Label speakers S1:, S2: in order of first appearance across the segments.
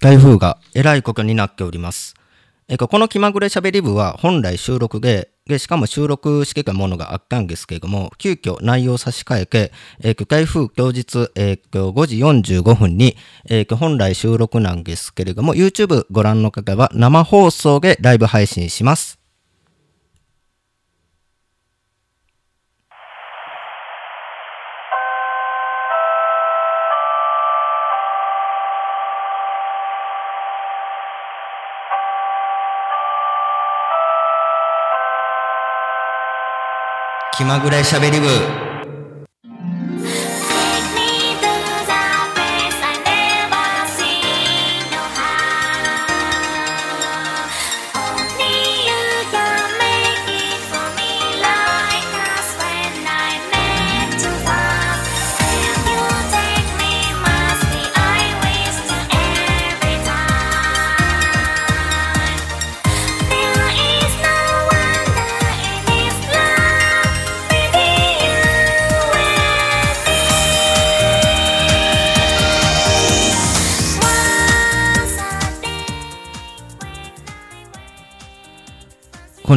S1: 台風がえらいことになっております。えー、この気まぐれしゃべり部は本来収録で、でしかも収録してたものがあったんですけれども、急遽内容を差し替えて、えー、台風当日、えー、5時45分に、えー、本来収録なんですけれども、YouTube ご覧の方は生放送でライブ配信します。気まぐれしゃべり部。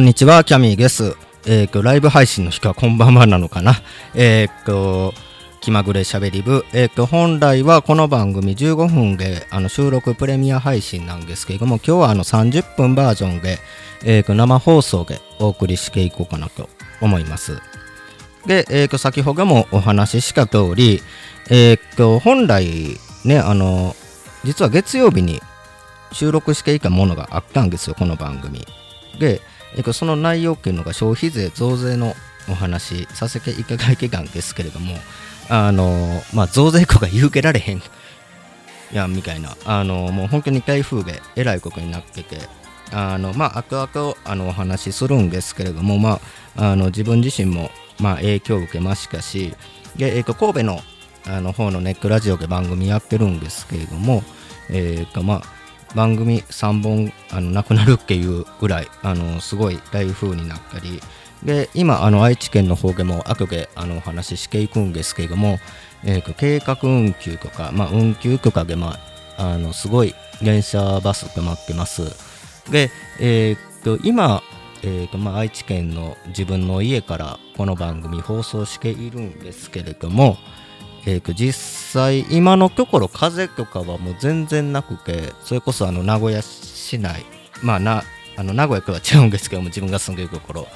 S1: んにちは、キャミーです。えっ、ー、と、ライブ配信の日かこんばんはなのかな。えっ、ー、と、気まぐれしゃべり部。えっ、ー、と、本来はこの番組15分であの収録プレミア配信なんですけれども、今日はあの30分バージョンで、えっ、と、生放送でお送りしていこうかなと思います。で、えっ、と、先ほどもお話しした通り、えっ、と、本来ね、あの、実は月曜日に収録していたものがあったんですよ、この番組。で、え、その内容っていうのが消費税増税のお話させていただいてたんですけれども、あのまあ、増税庫が言うけられへんやんみたいな、あのもう本当に台風でえらいことになってて、あのまあ、後々あのお話しするんですけれども、まあ、あの自分自身も、まあ、影響を受けましたし、でえー、と神戸のあの方のネックラジオで番組やってるんですけれども、えーとまあ、番組3本あのなくなるっていうぐらいあのすごい台風になったり。で今あの愛知県の方でも後であのお話ししていくんですけれども、えー、計画運休とか、まあ、運休とかで、まあ、あのすごい電車バス止まってます。で、えー、と今、えーとまあ、愛知県の自分の家からこの番組放送しているんですけれども、えー、と実際今のところ風とかはもう全然なくてそれこそあの名古屋市内まあなあの名古屋とは違うんですけども自分が住んでいるところ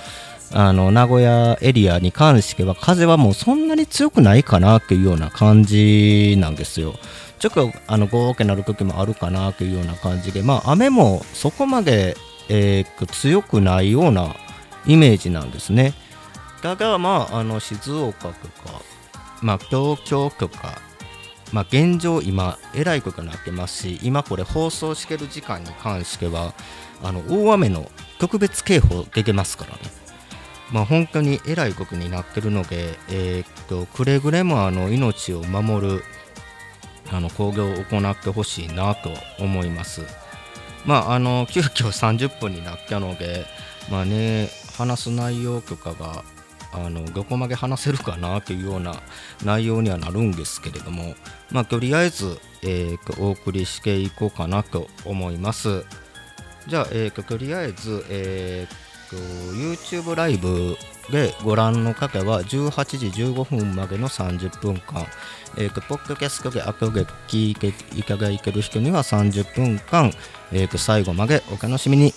S1: あの名古屋エリアに関しては風はもうそんなに強くないかなっていうような感じなんですよ。ちょっとあの豪華なる時もあるかなというような感じで、まあ、雨もそこまで、えー、強くないようなイメージなんですね。だが、まあ、あの静岡とかまあ、東京とか、まあ、現状、今、えらいことになってますし、今これ放送してる時間に関しては、あの大雨の特別警報出てますからね。まあ、本当にえらいことになってるので、えー、っとくれぐれもあの命を守るあの工業を行ってほしいなと思います。まあ、あの急遽30分になったので、まあね、話す内容とかがあのどこまで話せるかなというような内容にはなるんですけれども、まあ、とりあえず、えー、お送りしていこうかなと思います。じゃあ、えー、とりあえず、えー、と YouTube ライブでご覧の方は18時15分までの30分間、えー、ポッドキャストで後で聞いていただいてる人には30分間、えー、最後までお楽しみに。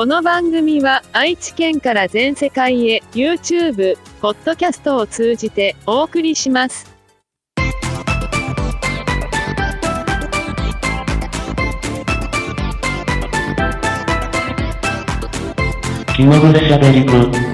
S2: この番組は愛知県から全世界へ YouTube、ポッドキャストを通じてお送りします。
S3: 気まぐれしゃべりく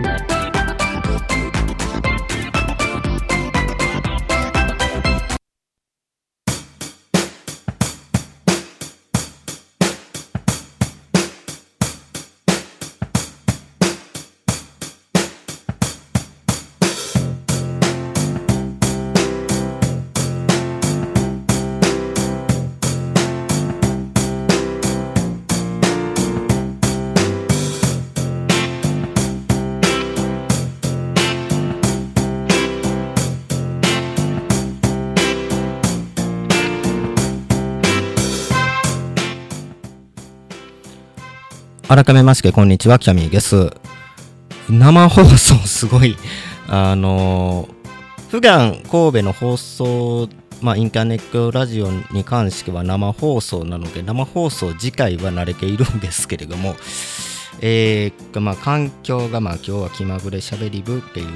S1: 改めましてこんにちはキャミーです。生放送すごい あの普段神戸の放送まあインターネットラジオに関しては生放送なので生放送自体は慣れているんですけれども えー、まあ環境がまあ今日は気まぐれしゃべり部っていう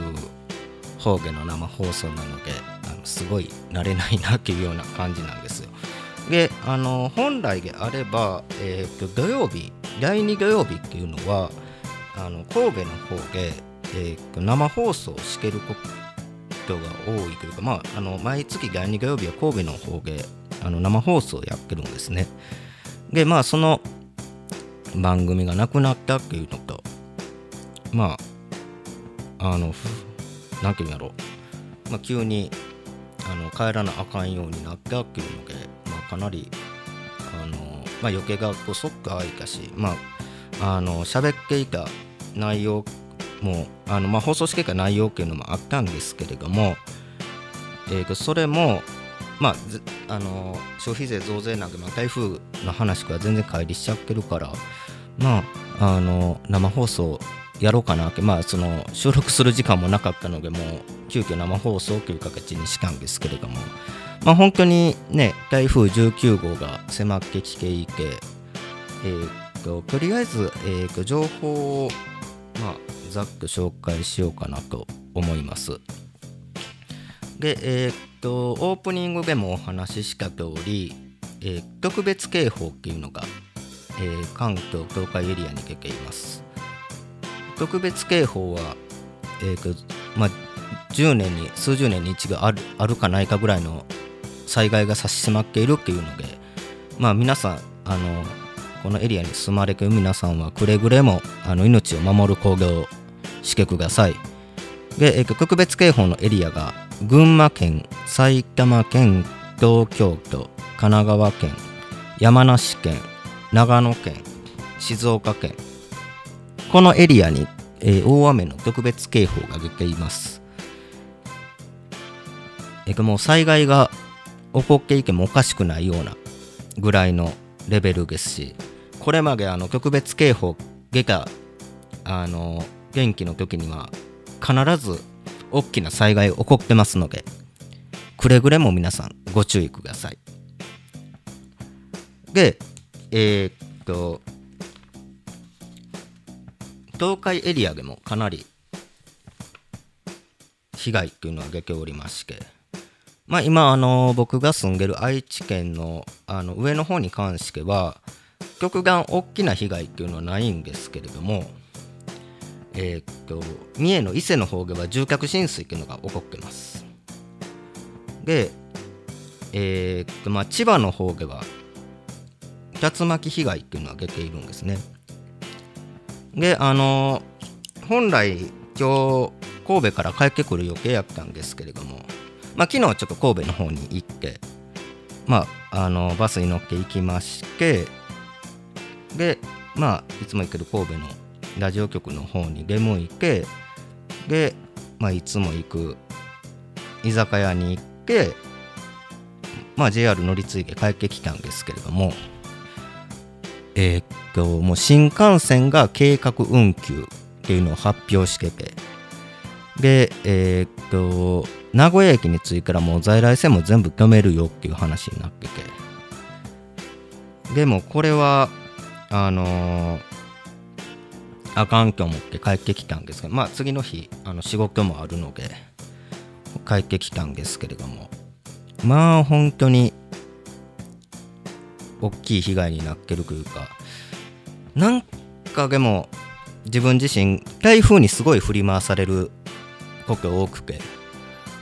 S1: 方言の生放送なのであのすごい慣れないなっていうような感じなんです。よであの本来であれば、えー、と土曜日第2土曜日っていうのはあの神戸の方で、えー、と生放送をしてることが多いというか、まあ、あの毎月第2土曜日は神戸の方であの生放送をやってるんですね。でまあその番組がなくなったっていうのとまああの何て言うんやろう、まあ、急にあの帰らなあかんようになったっていうので、かなりあの、まあ、余計がこうそっかいたしまああの喋っていた内容もあの、まあ、放送していた内容っていうのもあったんですけれども、えー、とそれもまあ、あの消費税増税なんて、まあ、台風の話から全然乖離しちゃってるからまああの生放送やろうかなって、まあ、その収録する時間もなかったので、もう急遽生放送という形にしたんですけれども、まあ、本当にね、台風19号が迫ってきていて、えー、ととりあえず、えー、と情報を、まあ、ざっく紹介しようかなと思います。で、えー、っと、オープニングでもお話しした通り、えー、特別警報っていうのが、えー、関東東海エリアに出ています。特別警報は、えーとまあ、10年に数十年に一度あるあるかないかぐらいの災害が差し迫っているっていうので、まあ、皆さんあのこのエリアに住まれている皆さんはくれぐれもあの命を守る行動をしてくださいで、えー、特別警報のエリアが群馬県埼玉県東京都神奈川県山梨県長野県静岡県このエリアに、えー、大雨の特別警報が出ています。えー、もう災害が起こっていてもおかしくないようなぐらいのレベルですし、これまであの特別警報出たあの元気の時には必ず大きな災害起こってますので、くれぐれも皆さんご注意ください。で、えー、っと、東海エリアでもかなり被害っていうのは出ておりまして、まあ、今あの僕が住んでる愛知県のあの上の方に関しては極端大きな被害っていうのはないんですけれども、え、っと三重の伊勢の方では住宅浸水っていうのが起こってます。で、え、っとまあ、千葉の方では竜巻被害っていうのは出ているんですね。であの本来今日神戸から帰ってくる予定やったんですけれども、まあ、昨日ちょっと神戸の方に行ってまあ、あのバスに乗って行きましてでまあいつも行ける神戸のラジオ局の方に出向いてで、まあ、いつも行く居酒屋に行って、まあ、JR 乗り継いで帰ってきたんですけれどもえー、っともう新幹線が計画運休っていうのを発表しててでえー、っと名古屋駅に着いたらもう在来線も全部止めるよっていう話になってて。でもこれはあのー、あかんと思って帰ってきたんですけどまあ次の日あの仕事もあるので帰ってきたんですけれどもまあ本当に大きい被害になってるというかなんかでも自分自身台風にすごい振り回されること多くて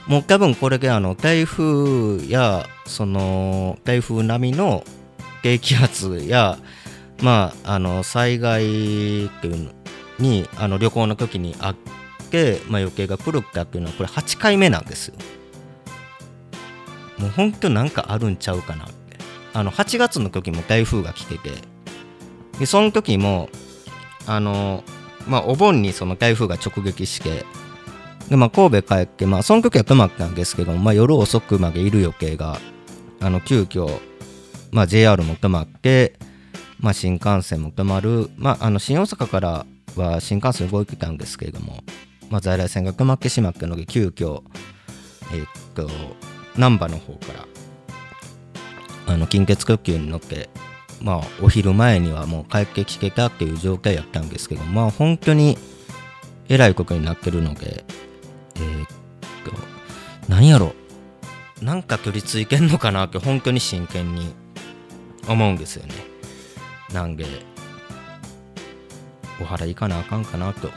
S1: もう多分これであの台風やその台風並みの低気圧やまああの災害っていうのにあの旅行の時にあって、まあ、余計が来るかっていうのはこれ8回目なんですよ。もう本当なんかあるんちゃうかなあの8月の時も台風が来てて。でその時もあのまあお盆にその台風が直撃してでまあ神戸帰ってまあその時は止まったんですけどまあ夜遅くまでいる余計があの急遽まあ JR も止まってまあ、新幹線も止まる、まあ、あの新大阪からは新幹線動いてたんですけれども、まあ、在来線が止まってしまったので急遽えっと難波の方からあの近鉄特急に乗ってまあお昼前にはもう帰ってきてたっていう状態やったんですけどまあ本当にえらいことになってるので何やろ。なんか距離ついてんのかなって本当に真剣に思うんですよね。なんでお払いかなあかんかなと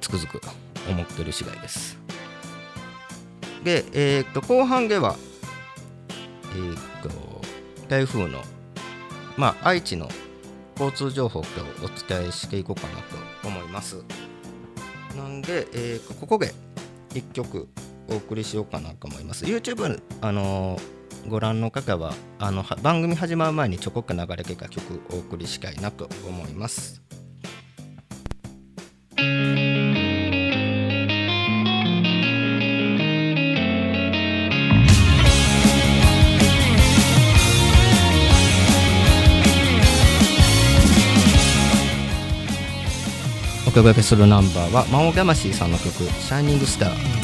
S1: つくづく思ってる次第です。で、えーっと後半ではえーっと台風のまあ愛知の交通情報をお伝えしていこうかなと思います。なんで、えーここで1曲お送りしようかなと思います。YouTube あのご覧の方はあのは番組始まる前にちょこっと流れてた曲お送りしたいなと思います。お届けするナンバーは魔王魂さんの曲「シャイニングスター」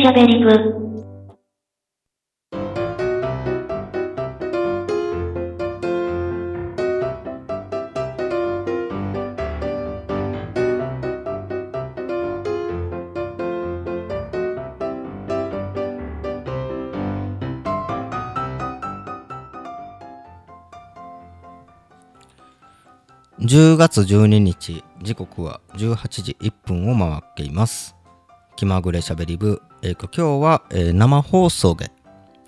S4: し
S3: ゃべり部。
S1: 10月12日時刻は18時1分を回っています気まぐれしゃべり部、えー今日は、えー生放送で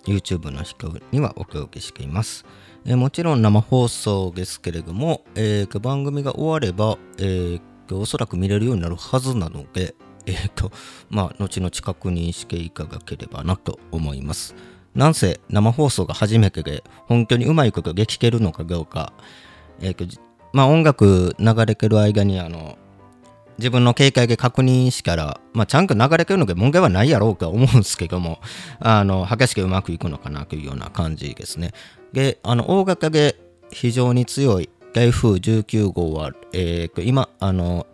S1: YouTube の人にはお届けしています、えーもちろん生放送ですけれども、えー番組が終われば、えーおそらく見れるようになるはずなのでえーとまあ後々確認していただければなと思います。なんせ生放送が初めてで本当にうまいことできてるのかどうか、えーまあ音楽流れてる間にあの自分の警戒で確認したら、まあ、ちゃんと流れてるので問題はないやろうと思うんですけども、あの、激しくうまくいくのかなというような感じですね。で、あの、大型で非常に強い台風19号は、えー今、あの、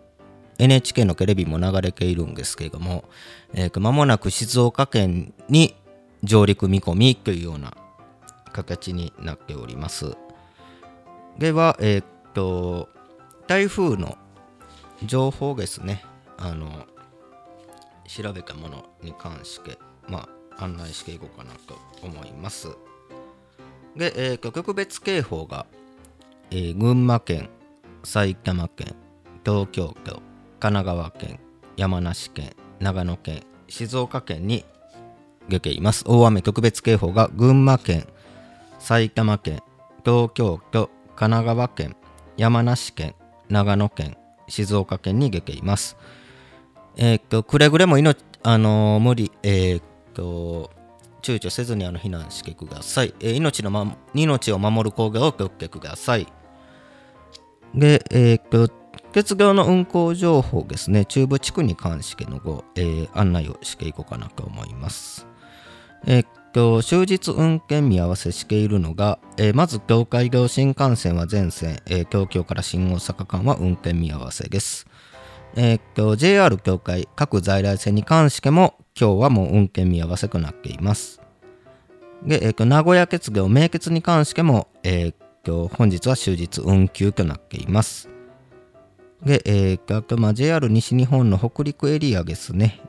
S1: NHK のテレビも流れているんですけれども、えー間もなく静岡県に上陸見込みというような形になっております。では、えーっと、台風の情報ですね、あの、調べたものに関して、まあ、案内していこうかなと思います。で、えーっと、特別警報が、えー群馬県、埼玉県、東京都、神奈川県、山梨県、長野県、静岡県に出ています。大雨特別警報が群馬県、埼玉県、東京都、神奈川県、山梨県、長野県、静岡県に出ています。えーっと、くれぐれも命、あのー無理、えーっと、躊躇せずにあの避難してください。え命の、ま、命を守る行動をとってください。で、えっと、鉄道の運行情報ですね、中部地区に関してのご、え案内をしていこうかなと思います。えーっと、終日運転見合わせしているのが、えーまず東海道新幹線は全線、えー東京から新大阪間は運転見合わせです。えーっと、JR 東海各在来線に関しても、今日はもう運転見合わせとなっています。で、えーっと、名古屋鉄道名鉄に関しても、えーっと、本日は終日運休となっています。で、えーっと、あと、まあ、JR 西日本の北陸エリアですね。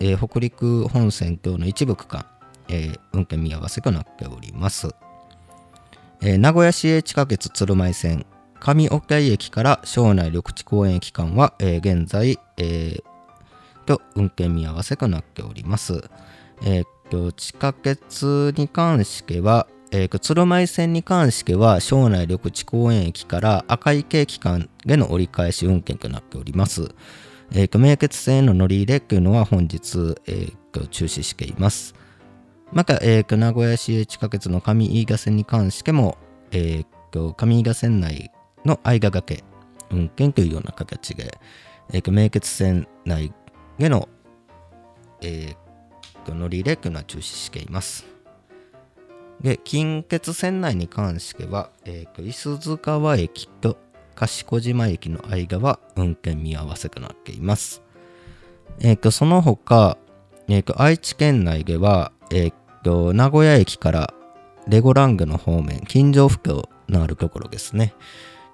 S1: えー北陸本線等の一部区間、えー運転見合わせとなっております。えー名古屋市営地下鉄鶴舞線上岡井駅から庄内緑地公園駅間は、えー現在、えーと運転見合わせとなっております。えーっと地下鉄に関しては、えー鶴舞線に関しては庄内緑地公園駅から赤池駅間での折り返し運転となっております。えーと名鉄線への乗り入れというのは本日、えーと中止しています。また、えー名古屋市営地下鉄の上飯賀線に関しても、えー上飯賀線内の間掛け運転というような形で、えー名鉄線内での、えー乗り入れというのは中止しています。で、近鉄線内に関しては、えーと、磯津川駅と賢島駅の間は運転見合わせとなっています。えー、その他、えー、愛知県内では、えーと、名古屋駅からレゴラングの方面、近所府境のあるところですね、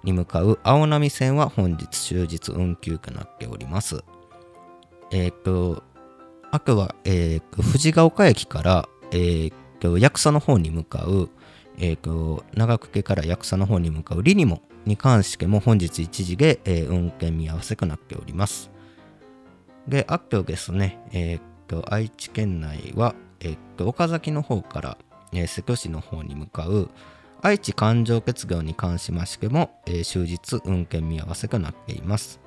S1: に向かう青波線は本日終日運休となっております。えっ、と、あとは、えーと藤ヶ丘駅から、えーと八草の方に向かう、えーと長久手から八草の方に向かうリニモに関しても本日1時で、えー運転見合わせとなっております。で、あとですね、えーと愛知県内は、えーと岡崎の方から、えー瀬戸市の方に向かう愛知環状鉄道に関しましても、えー終日運転見合わせとなっています。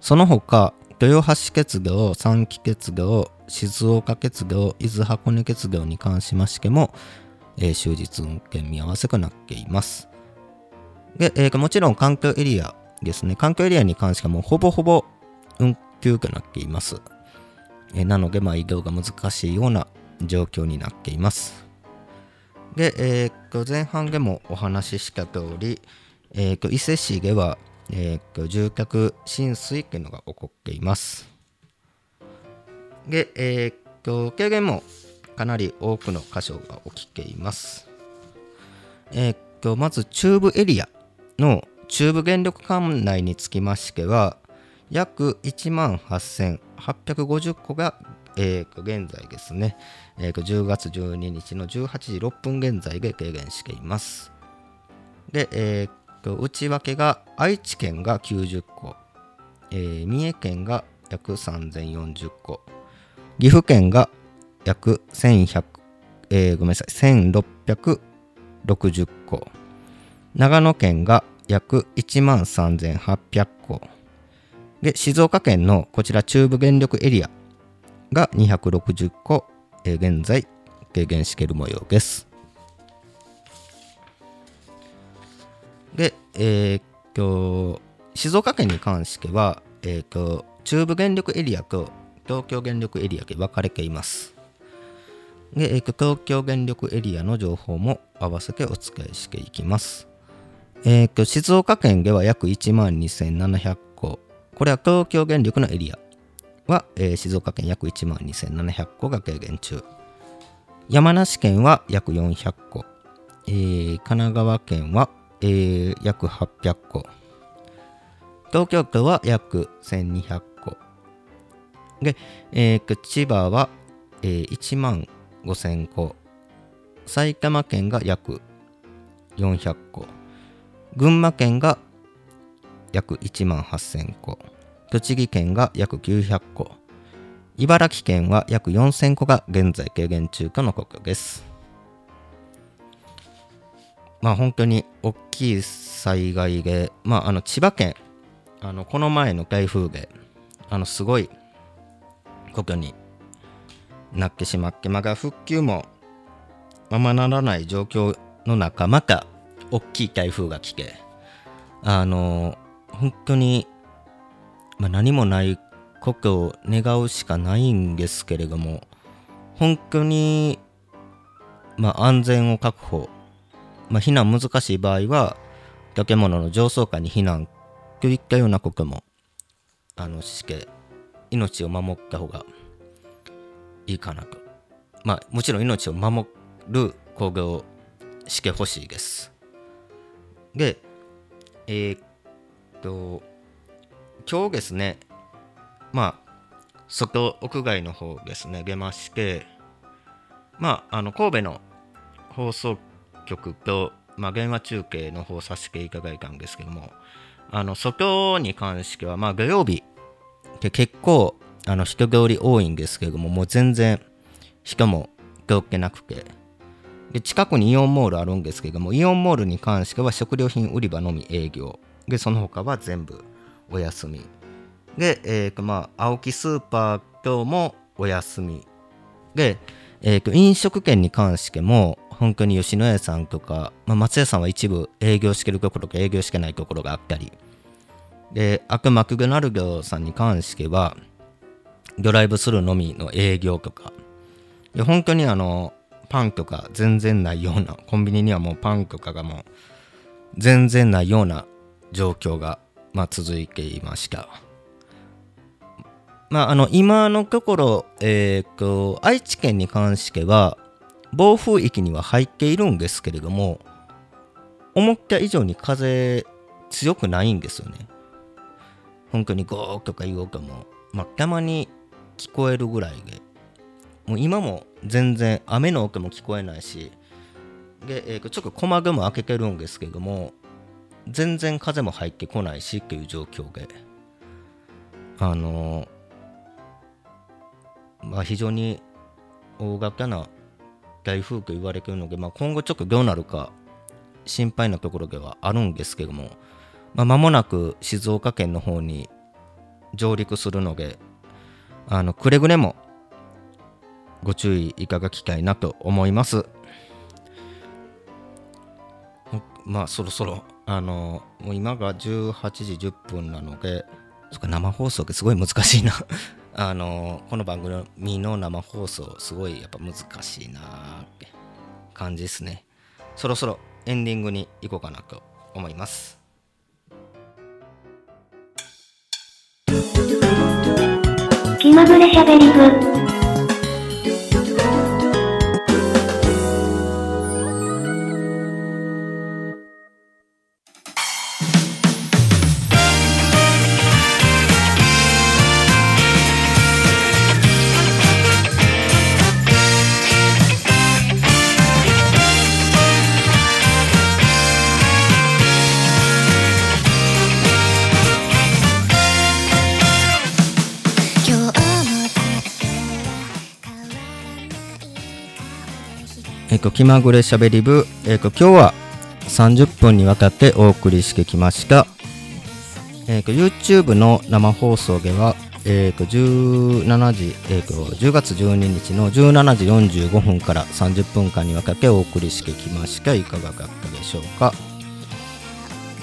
S1: その他、豊橋鉄道、三岐鉄道、静岡鉄道、伊豆箱根鉄道に関しましても、えー終日運転見合わせとなっています。で、えーもちろん環境エリアですね。環境エリアに関してはもうほぼほぼ運休となっています。えなので、まあ、移動が難しいような状況になっています。で、えーと前半でもお話しした通り、えーと伊勢市では、えーと住宅浸水っていうのが起こっています。で、えっと、軽減もかなり多くの箇所が起きています。えっと、まず中部エリアの中部電力管内につきましては、約1万8000 850個が、えー現在ですね、えー10月12日の18時6分現在で軽減しています。で、えー内訳が愛知県が90個、えー三重県が約3040個、岐阜県が約1100、えーごめんなさい、1660個、長野県が約1万3800個、で、静岡県のこちら中部電力エリアが260個、えー現在軽減している模様です。で、えーっと、静岡県に関しては、えーっと、中部電力エリアと東京電力エリアで分かれています。で、えー、東京電力エリアの情報も合わせてお伝えしていきます。えーっと、静岡県では約1万2700個。これは東京電力のエリアは、えー静岡県約1万2700個が軽減中。山梨県は約400個。えー神奈川県は、えー約800個。東京都は約1200個。で、えー千葉は、えー1万5000個。埼玉県が約400個。群馬県が約1万8000個。栃木県が約900個。茨城県は約4000個が現在軽減中とのことです。まあ本当に大きい災害で、まああの千葉県、あのこの前の台風で、あのすごいことになってしまって、まだ復旧もままならない状況の中、また大きい台風が来て、あの本当に、まあ、何もないことを願うしかないんですけれども、本当に、まあ、安全を確保、まあ、避難難しい場合は、建物の上層階に避難といったようなことも、あの、して、命を守った方がいいかなと。まあ、もちろん命を守る行動をしてほしいです。で、えーと、今日ですね、まあ、外、屋外の方ですね、出まして、まあ、あの、神戸の放送局と、まあ、電話中継の方させていただいたんですけども、あの、外に関しては、まあ、土曜日って結構、あの、人通り多いんですけれども、もう全然人も通ってなくて、で、近くにイオンモールあるんですけども、イオンモールに関しては食料品売り場のみ営業。で、その他は全部お休み。で、えーと、まあ、青木スーパー等もお休み。で、えーと、飲食店に関しても、本当に吉野家さんとか、まあ、松屋さんは一部営業してるところと営業してないところがあったり、で、アクマクドナルドさんに関しては、ドライブスルーのみの営業とか、で本当にあの、パンとか全然ないような、コンビニにはもうパンとかがもう全然ないような状況が、まあ、続いていました。まあ、あの、今のところ、えっ、と、愛知県に関しては、暴風域には入っているんですけれども、思った以上に風強くないんですよね。本当にゴーとか言おうかも、まあ、たまに聞こえるぐらいで、もう今も全然雨の音も聞こえないし、で、えーちょっと細雲開けてるんですけども、全然風も入ってこないしっていう状況で、あのまあ、非常に大型な台風と言われているので、まあ、今後ちょっとどうなるか心配なところではあるんですけども、まあ、間もなく静岡県の方に上陸するので、あのくれぐれもご注意いただきたいなと思います。まあそろそろあのもう今が18時10分なのでそか生放送ってすごい難しいな。あのこの番組の生放送すごいやっぱ難しいなって感じですね。そろそろエンディングに行こうかなと思います。
S4: 気まぐれしゃべり部。
S1: っと、気まぐれしゃべり部、えっと、今日は30分にわたってお送りしてきました。えっと、YouTube の生放送では、えっと、17時、えっと、10月12日の17時45分から30分間にわたってお送りしてきました。いかがだったでしょうか。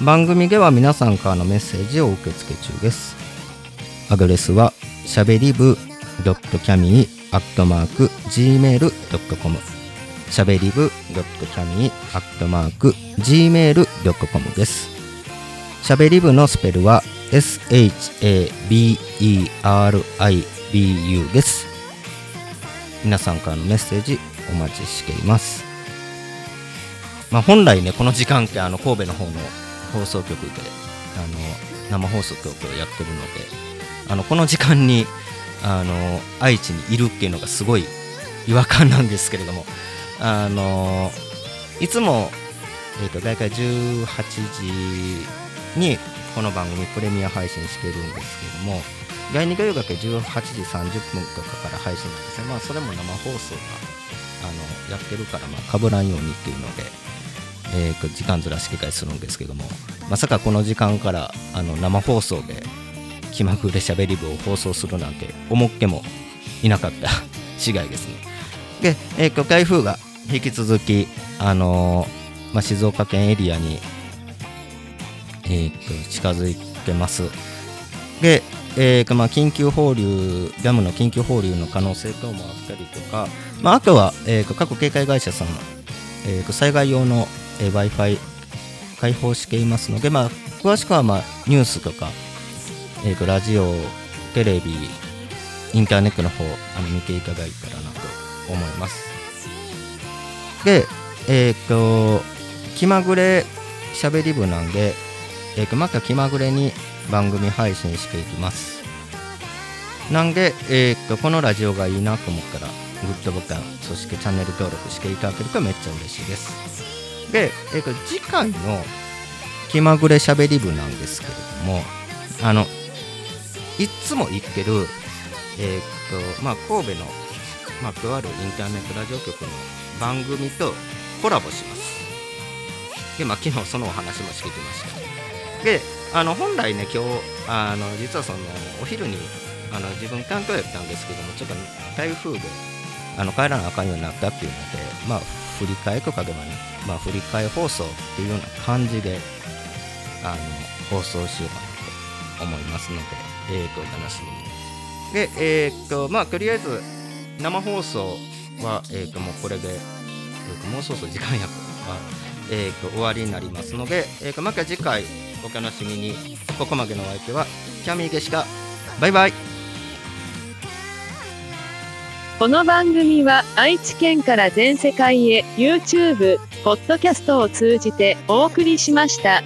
S1: 番組では皆さんからのメッセージを受け付け中です。アドレスは、しゃべり部 .cami.gmail.com しゃべりぶ .cami.gmail.com です。しゃべり部のスペルは shaberibu です。皆さんからのメッセージお待ちしています。まあ、本来ね、この時間ってあの神戸の方の放送局であの生放送局をやってるので、あのこの時間にあの愛知にいるっていうのがすごい違和感なんですけれども、あのいつも、えー、と大体18時にこの番組プレミア配信してるんですけども第2回学18時30分とかから配信なんですねまあそれも生放送があのやってるからまあ被らんようにっていうので、えーと時間ずらし機会するんですけどもまさかこの時間からあの生放送で気まぐれしゃべり部を放送するなんて思ってもいなかった 次第ですね。で、えーと台風が引き続き、あのーまあ、静岡県エリアに、えーと近づいてます。で、えーとまあ、緊急放流、ダムの緊急放流の可能性等もあったりとか、まあ、あとは、えーと各警戒会社さん、えーと災害用の、えー Wi-Fi 開放していますので、まあ、詳しくは、まあ、ニュースとか、えーとラジオ、テレビ、インターネットの方あの見ていただいたらなと思います。で、えっ、と、気まぐれしゃべり部なんで、えーとまた気まぐれに番組配信していきます。なんで、えっ、と、このラジオがいいなと思ったら、グッドボタン、そしてチャンネル登録していただけるとめっちゃ嬉しいです。で、えっ、と、次回の気まぐれしゃべり部なんですけれども、あの、いつも言ってる、えっ、と、まあ、神戸の、まあ、とあるインターネットラジオ局の番組とコラボします。で、まあ、昨日そのお話もしてきました。で、あの、本来ね、今日、あの、実はその、お昼に、あの、自分担当やったんですけども、ちょっと台風で、あの、帰らなあかんようになったっていうので、まあ、振り替えとかではね、まあ、振り替え放送っていうような感じで、あの、放送しようかなと思いますので、えーと、お楽しみに。で、えーっと、まあ、とりあえず、生放送は、えーっと、もうこれで、えーっともうそろそろ時間やから、えーっと、終わりになりますので、えーっと、また次回、お楽しみに。ここまでのお相手は、キャミーゲシカ。バイバイ。
S2: この番組は愛知県から全世界へ YouTube、ポッドキャストを通じてお送りしました。